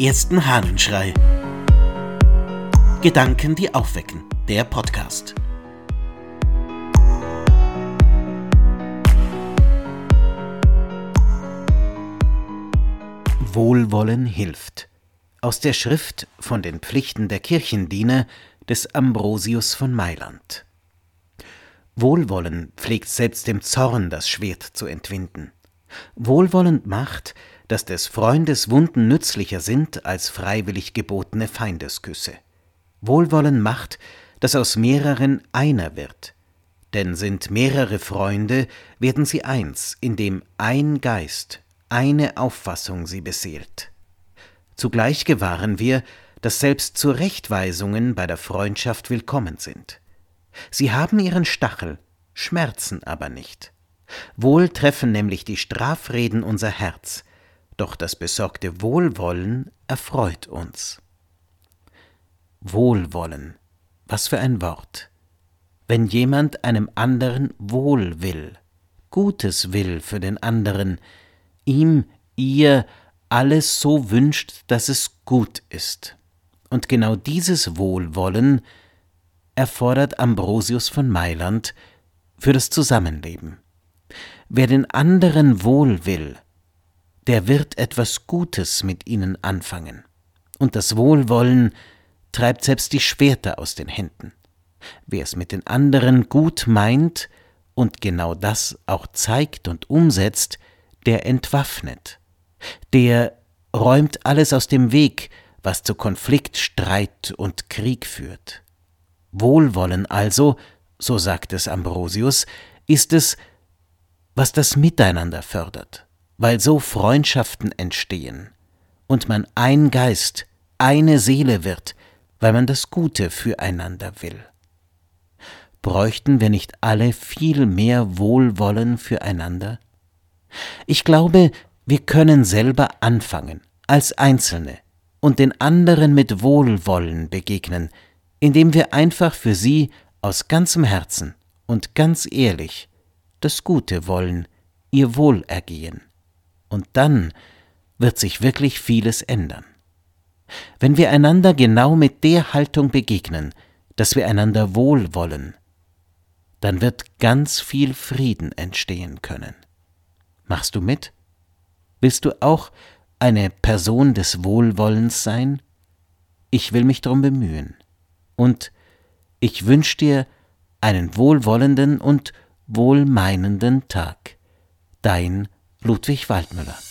ersten Hahnenschrei. Gedanken, die aufwecken. Der Podcast. Wohlwollen hilft. Aus der Schrift von den Pflichten der Kirchendiener des Ambrosius von Mailand. Wohlwollen pflegt selbst dem Zorn das Schwert zu entwinden. Wohlwollend macht, dass des Freundes Wunden nützlicher sind als freiwillig gebotene Feindesküsse. Wohlwollen macht, dass aus mehreren einer wird. Denn sind mehrere Freunde, werden sie eins, indem ein Geist, eine Auffassung sie beseelt. Zugleich gewahren wir, dass selbst Zurechtweisungen bei der Freundschaft willkommen sind. Sie haben ihren Stachel, schmerzen aber nicht. Wohl treffen nämlich die Strafreden unser Herz, doch das besorgte Wohlwollen erfreut uns. Wohlwollen, was für ein Wort. Wenn jemand einem anderen wohl will, Gutes will für den anderen, ihm, ihr alles so wünscht, dass es gut ist. Und genau dieses Wohlwollen erfordert Ambrosius von Mailand für das Zusammenleben. Wer den anderen wohl will, der wird etwas Gutes mit ihnen anfangen. Und das Wohlwollen treibt selbst die Schwerter aus den Händen. Wer es mit den anderen gut meint und genau das auch zeigt und umsetzt, der entwaffnet. Der räumt alles aus dem Weg, was zu Konflikt, Streit und Krieg führt. Wohlwollen also, so sagt es Ambrosius, ist es, was das Miteinander fördert, weil so Freundschaften entstehen und man ein Geist, eine Seele wird, weil man das Gute füreinander will. Bräuchten wir nicht alle viel mehr Wohlwollen füreinander? Ich glaube, wir können selber anfangen, als Einzelne, und den anderen mit Wohlwollen begegnen, indem wir einfach für sie aus ganzem Herzen und ganz ehrlich das Gute wollen, ihr Wohlergehen. Und dann wird sich wirklich vieles ändern. Wenn wir einander genau mit der Haltung begegnen, dass wir einander wohlwollen, dann wird ganz viel Frieden entstehen können. Machst du mit? Willst du auch eine Person des Wohlwollens sein? Ich will mich darum bemühen. Und ich wünsche dir einen wohlwollenden und wohlmeinenden Tag. Dein Ludwig Waldmüller.